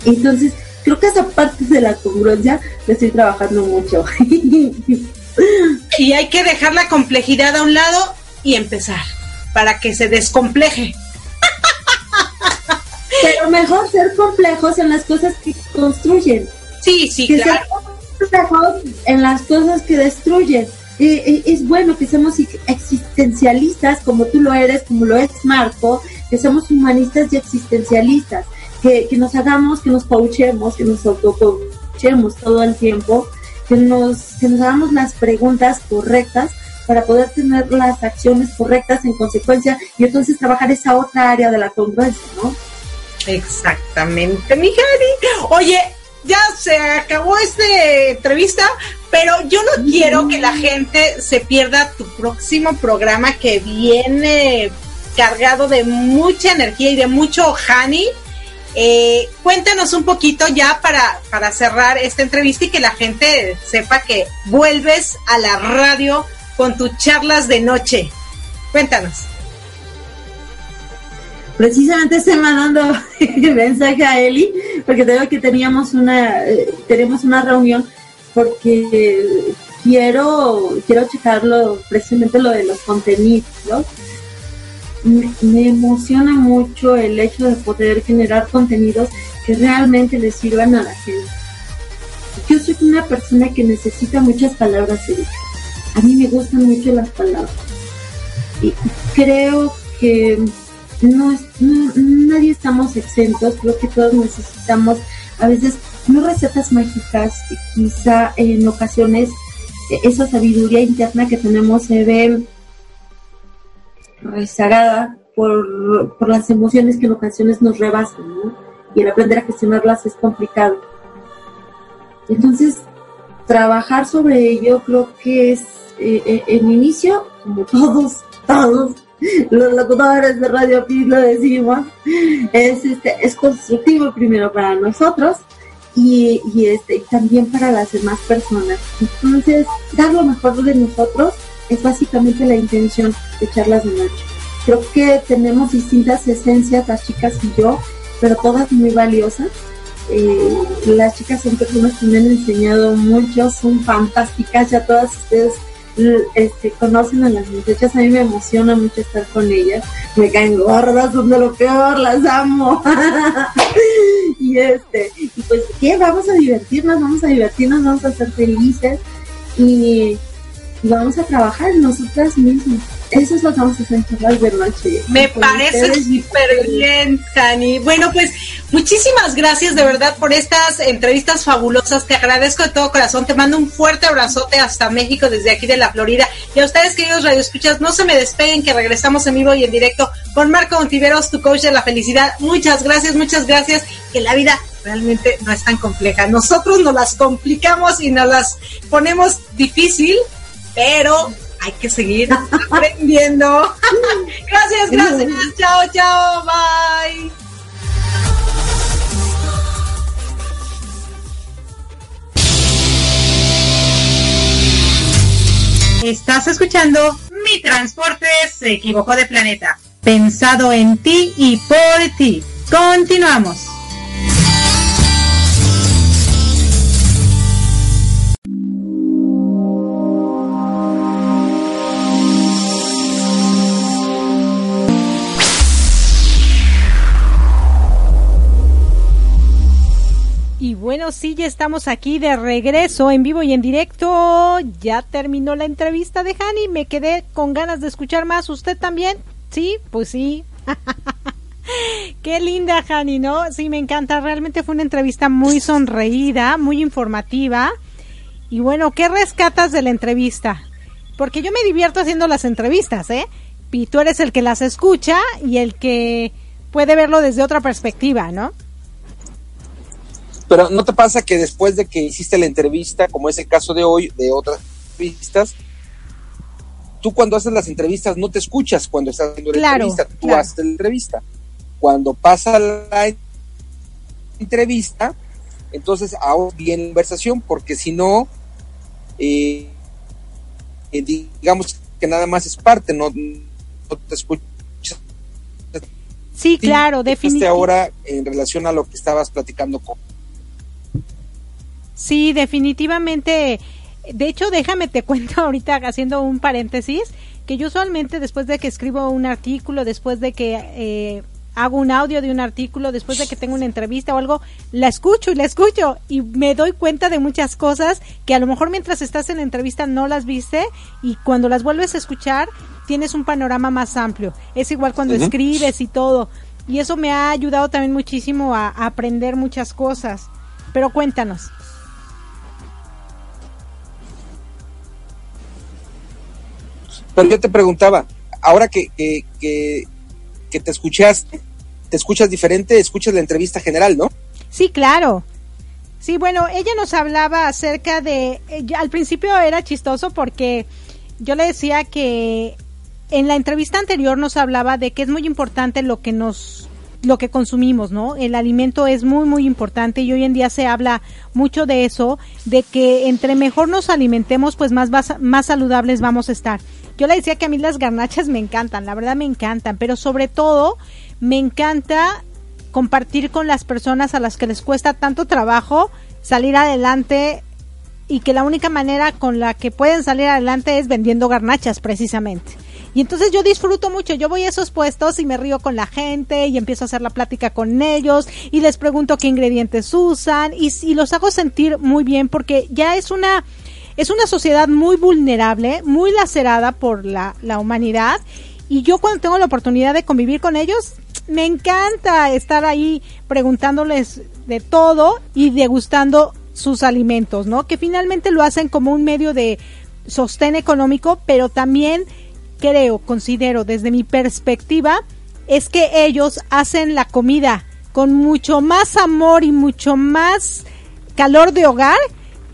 Entonces, creo que esa parte de la congruencia la estoy trabajando mucho. [laughs] y hay que dejar la complejidad a un lado y empezar para que se descompleje. Pero mejor ser complejos en las cosas que construyen. Sí, sí, que claro. Ser complejos en las cosas que destruyen. Eh, eh, es bueno que seamos existencialistas como tú lo eres, como lo es Marco, que seamos humanistas y existencialistas, que, que nos hagamos, que nos coachemos, que nos autocoachemos todo el tiempo, que nos, que nos hagamos las preguntas correctas para poder tener las acciones correctas en consecuencia y entonces trabajar esa otra área de la congruencia, ¿no? Exactamente, mi Oye, ya se acabó esta entrevista, pero yo no quiero que la gente se pierda tu próximo programa que viene cargado de mucha energía y de mucho honey. Eh, cuéntanos un poquito ya para, para cerrar esta entrevista y que la gente sepa que vuelves a la radio con tus charlas de noche. Cuéntanos precisamente estoy mandando [laughs] mensaje a Eli porque tengo que teníamos una eh, tenemos una reunión porque quiero quiero checarlo precisamente lo de los contenidos me, me, emociona mucho el hecho de poder generar contenidos que realmente le sirvan a la gente. Yo soy una persona que necesita muchas palabras a mí me gustan mucho las palabras. Y creo que no, nadie estamos exentos, creo que todos necesitamos a veces no recetas mágicas, quizá en ocasiones esa sabiduría interna que tenemos se ve rezagada por, por las emociones que en ocasiones nos rebasan, Y el aprender a gestionarlas es complicado. Entonces, trabajar sobre ello creo que es eh, eh, en inicio, como todos, todos los locutores de Radio Pi lo decimos, es, este, es constructivo primero para nosotros y, y este, también para las demás personas. Entonces, dar lo mejor de nosotros es básicamente la intención de charlas de noche. Creo que tenemos distintas esencias, las chicas y yo, pero todas muy valiosas. Eh, las chicas son personas que me han enseñado mucho, son fantásticas, ya todas ustedes este, conocen a las muchachas, a mí me emociona mucho estar con ellas, me caen gordas, son de lo peor, las amo. [laughs] y este, y pues, ¿qué? Vamos a divertirnos, vamos a divertirnos, vamos a ser felices. y, y vamos a trabajar nosotras mismas. Eso es lo que vamos a hacer en de noche. Me parece súper bien, Jani. Bueno, pues muchísimas gracias de verdad por estas entrevistas fabulosas. Te agradezco de todo corazón. Te mando un fuerte abrazote hasta México desde aquí de la Florida. Y a ustedes, queridos radioescuchas, no se me despeguen que regresamos en vivo y en directo con Marco Montiveros, tu coach de la felicidad. Muchas gracias, muchas gracias. Que la vida realmente no es tan compleja. Nosotros nos las complicamos y nos las ponemos difícil, pero hay que seguir aprendiendo. [laughs] gracias, gracias. Chao, chao. Bye. Estás escuchando Mi Transporte se equivocó de planeta. Pensado en ti y por ti. Continuamos. Sí, ya estamos aquí de regreso en vivo y en directo. Ya terminó la entrevista de Hani. Me quedé con ganas de escuchar más. ¿Usted también? Sí, pues sí. [laughs] Qué linda, Hani, ¿no? Sí, me encanta. Realmente fue una entrevista muy sonreída, muy informativa. Y bueno, ¿qué rescatas de la entrevista? Porque yo me divierto haciendo las entrevistas, ¿eh? Y tú eres el que las escucha y el que puede verlo desde otra perspectiva, ¿no? Pero ¿no te pasa que después de que hiciste la entrevista, como es el caso de hoy, de otras entrevistas, tú cuando haces las entrevistas no te escuchas cuando estás haciendo la entrevista, tú haces la entrevista. Cuando pasa la entrevista, entonces ahora viene la conversación, porque si no, eh, eh, digamos que nada más es parte, no, no te escuchas. Sí, claro, definitivamente. ahora en relación a lo que estabas platicando con Sí, definitivamente. De hecho, déjame te [laughs] cuento ahorita haciendo un paréntesis, que yo usualmente después de que escribo un artículo, después de que eh, hago un audio de un artículo, después de que tengo una entrevista o algo, la escucho y la escucho y me doy cuenta de muchas cosas que a lo mejor mientras estás en la entrevista no las viste y cuando las vuelves a escuchar tienes un panorama más amplio. Es igual cuando escribes y todo. Y eso me ha ayudado también muchísimo a aprender muchas cosas. Pero cuéntanos. Pero yo te preguntaba, ahora que, que, que, te escuchaste, te escuchas diferente, escuchas la entrevista general, ¿no? Sí, claro. Sí, bueno, ella nos hablaba acerca de, al principio era chistoso porque yo le decía que en la entrevista anterior nos hablaba de que es muy importante lo que nos lo que consumimos, ¿no? El alimento es muy, muy importante y hoy en día se habla mucho de eso, de que entre mejor nos alimentemos, pues más, más saludables vamos a estar. Yo le decía que a mí las garnachas me encantan, la verdad me encantan, pero sobre todo me encanta compartir con las personas a las que les cuesta tanto trabajo salir adelante y que la única manera con la que pueden salir adelante es vendiendo garnachas precisamente. Y entonces yo disfruto mucho, yo voy a esos puestos y me río con la gente y empiezo a hacer la plática con ellos y les pregunto qué ingredientes usan y, los hago sentir muy bien porque ya es una es una sociedad muy vulnerable, muy lacerada por la, la humanidad y yo cuando tengo la oportunidad de convivir con ellos, me encanta estar ahí preguntándoles de todo y degustando sus alimentos, ¿no? Que finalmente lo hacen como un medio de sostén económico, pero también creo, considero desde mi perspectiva, es que ellos hacen la comida con mucho más amor y mucho más calor de hogar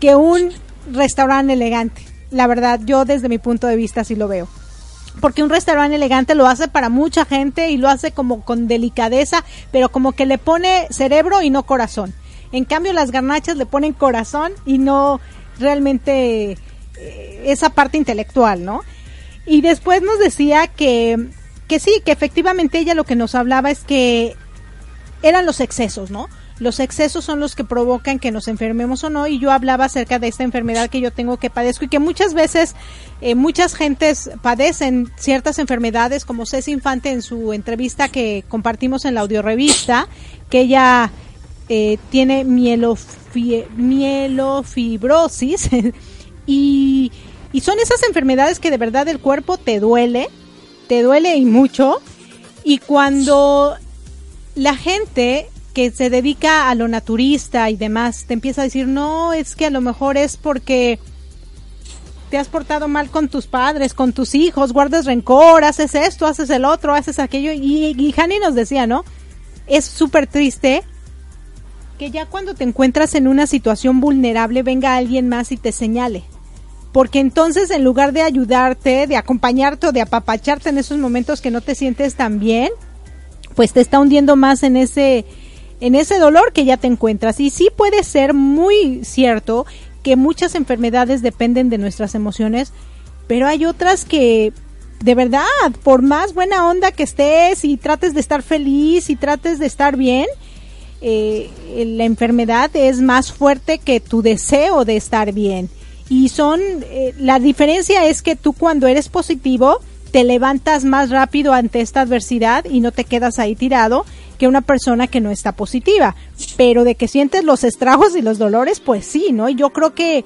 que un restaurante elegante. La verdad, yo desde mi punto de vista sí lo veo. Porque un restaurante elegante lo hace para mucha gente y lo hace como con delicadeza, pero como que le pone cerebro y no corazón. En cambio, las garnachas le ponen corazón y no realmente eh, esa parte intelectual, ¿no? Y después nos decía que, que sí, que efectivamente ella lo que nos hablaba es que eran los excesos, ¿no? Los excesos son los que provocan que nos enfermemos o no y yo hablaba acerca de esta enfermedad que yo tengo que padezco y que muchas veces eh, muchas gentes padecen ciertas enfermedades como Ceci Infante en su entrevista que compartimos en la audiorevista que ella eh, tiene mielofibrosis [laughs] y, y son esas enfermedades que de verdad el cuerpo te duele, te duele y mucho. Y cuando la gente que se dedica a lo naturista y demás te empieza a decir, no, es que a lo mejor es porque te has portado mal con tus padres, con tus hijos, guardas rencor, haces esto, haces el otro, haces aquello. Y, y Hani nos decía, ¿no? Es súper triste que ya cuando te encuentras en una situación vulnerable venga alguien más y te señale. Porque entonces en lugar de ayudarte, de acompañarte o de apapacharte en esos momentos que no te sientes tan bien, pues te está hundiendo más en ese en ese dolor que ya te encuentras. Y sí puede ser muy cierto que muchas enfermedades dependen de nuestras emociones, pero hay otras que de verdad, por más buena onda que estés y trates de estar feliz y trates de estar bien, eh, la enfermedad es más fuerte que tu deseo de estar bien. Y son, eh, la diferencia es que tú cuando eres positivo, te levantas más rápido ante esta adversidad y no te quedas ahí tirado que una persona que no está positiva. Pero de que sientes los estragos y los dolores, pues sí, ¿no? Yo creo que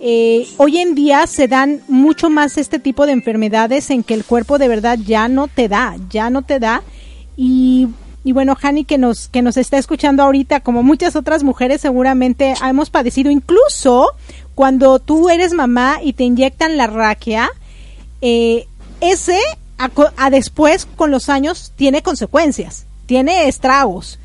eh, hoy en día se dan mucho más este tipo de enfermedades en que el cuerpo de verdad ya no te da, ya no te da. Y y bueno, Hani que nos, que nos está escuchando ahorita, como muchas otras mujeres seguramente hemos padecido, incluso cuando tú eres mamá y te inyectan la raquia, eh, ese a después con los años tiene consecuencias, tiene estragos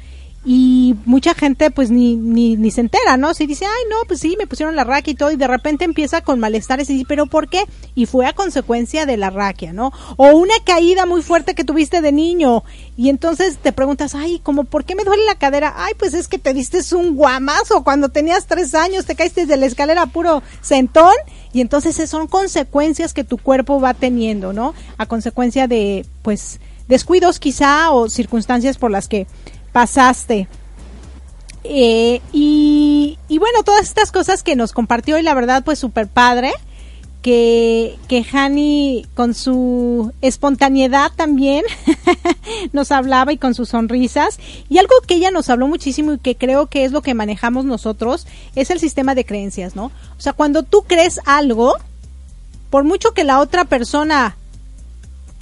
y mucha gente pues ni, ni, ni se entera, ¿no? Si dice, ay no, pues sí, me pusieron la raquia y todo y de repente empieza con malestares y dice, pero ¿por qué? Y fue a consecuencia de la raquia, ¿no? O una caída muy fuerte que tuviste de niño y entonces te preguntas, ay, ¿cómo por qué me duele la cadera? Ay, pues es que te diste un guamazo cuando tenías tres años, te caíste de la escalera puro sentón y entonces son consecuencias que tu cuerpo va teniendo, ¿no? A consecuencia de, pues, descuidos quizá o circunstancias por las que pasaste. Eh, y, y, bueno, todas estas cosas que nos compartió y la verdad pues súper padre. Que, que Hani con su espontaneidad también [laughs] nos hablaba y con sus sonrisas. Y algo que ella nos habló muchísimo y que creo que es lo que manejamos nosotros es el sistema de creencias, ¿no? O sea, cuando tú crees algo, por mucho que la otra persona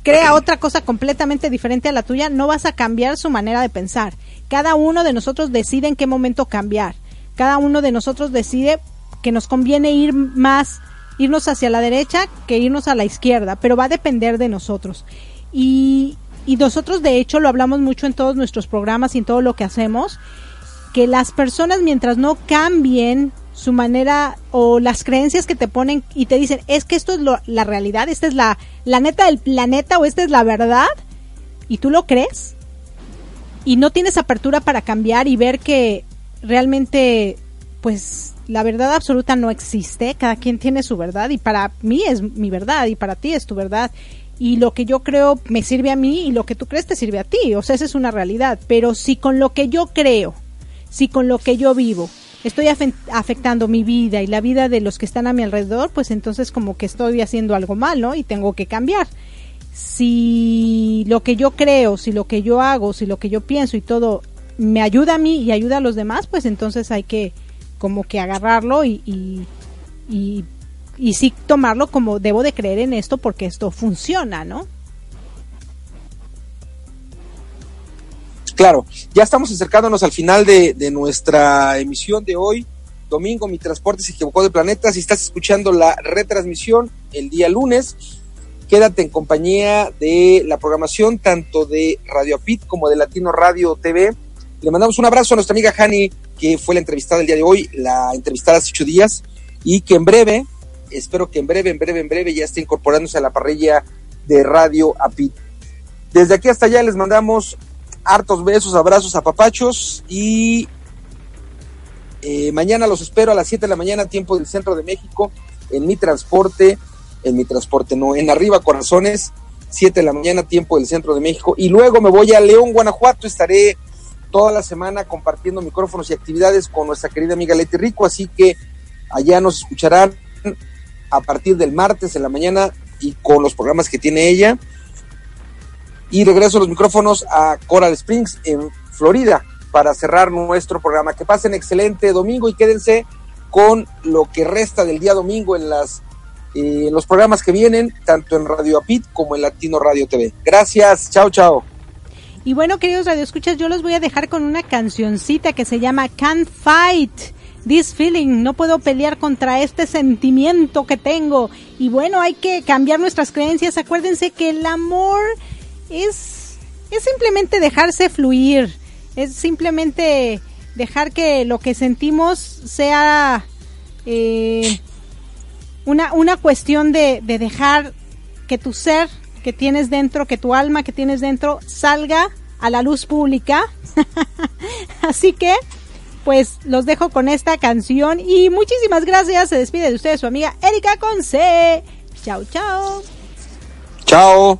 crea otra cosa completamente diferente a la tuya, no vas a cambiar su manera de pensar. Cada uno de nosotros decide en qué momento cambiar. Cada uno de nosotros decide que nos conviene ir más, irnos hacia la derecha que irnos a la izquierda, pero va a depender de nosotros. Y, y nosotros de hecho lo hablamos mucho en todos nuestros programas y en todo lo que hacemos, que las personas mientras no cambien su manera o las creencias que te ponen y te dicen, es que esto es la realidad, esta es la, la neta del planeta o esta es la verdad, y tú lo crees, y no tienes apertura para cambiar y ver que realmente pues la verdad absoluta no existe, cada quien tiene su verdad y para mí es mi verdad y para ti es tu verdad. Y lo que yo creo me sirve a mí y lo que tú crees te sirve a ti, o sea, esa es una realidad, pero si con lo que yo creo, si con lo que yo vivo estoy afectando mi vida y la vida de los que están a mi alrededor, pues entonces como que estoy haciendo algo malo y tengo que cambiar si lo que yo creo, si lo que yo hago, si lo que yo pienso y todo me ayuda a mí y ayuda a los demás, pues entonces hay que como que agarrarlo y, y, y, y sí tomarlo como debo de creer en esto porque esto funciona, ¿no? Claro, ya estamos acercándonos al final de, nuestra emisión de hoy. Domingo, mi transporte se equivocó de planeta. Si estás escuchando la retransmisión el día lunes, Quédate en compañía de la programación tanto de Radio Apit como de Latino Radio TV. Le mandamos un abrazo a nuestra amiga Hani, que fue la entrevistada el día de hoy, la entrevistada hace ocho días, y que en breve, espero que en breve, en breve, en breve ya esté incorporándose a la parrilla de Radio Apit. Desde aquí hasta allá les mandamos hartos besos, abrazos a papachos y eh, mañana los espero a las 7 de la mañana, tiempo del centro de México, en mi transporte en mi transporte, no, en Arriba Corazones, 7 de la mañana, tiempo del centro de México. Y luego me voy a León, Guanajuato, estaré toda la semana compartiendo micrófonos y actividades con nuestra querida amiga Leti Rico, así que allá nos escucharán a partir del martes en la mañana y con los programas que tiene ella. Y regreso los micrófonos a Coral Springs en Florida para cerrar nuestro programa. Que pasen excelente domingo y quédense con lo que resta del día domingo en las eh, los programas que vienen, tanto en Radio Apit como en Latino Radio TV. Gracias, chao, chao. Y bueno, queridos radioescuchas, yo los voy a dejar con una cancioncita que se llama Can't Fight This Feeling. No puedo pelear contra este sentimiento que tengo. Y bueno, hay que cambiar nuestras creencias. Acuérdense que el amor es, es simplemente dejarse fluir. Es simplemente dejar que lo que sentimos sea eh, una, una cuestión de, de dejar que tu ser que tienes dentro, que tu alma que tienes dentro salga a la luz pública. [laughs] Así que, pues los dejo con esta canción y muchísimas gracias. Se despide de ustedes su amiga Erika Conce. Chao, chao. Chao.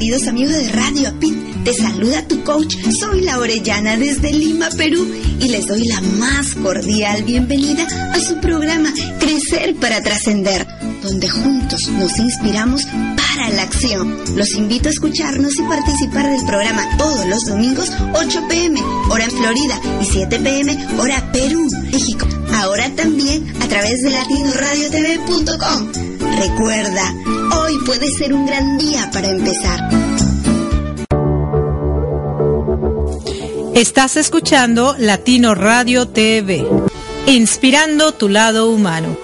Queridos amigos de Radio Apit. Te saluda tu coach. Soy la Orellana desde Lima, Perú, y les doy la más cordial bienvenida a su programa Crecer para Trascender, donde juntos nos inspiramos para la acción. Los invito a escucharnos y participar del programa todos los domingos, 8 pm, hora en Florida, y 7 pm, hora Perú, México. Ahora también a través de latinoradiotv.com. Recuerda, hoy puede ser un gran día para empezar. Estás escuchando Latino Radio TV, inspirando tu lado humano.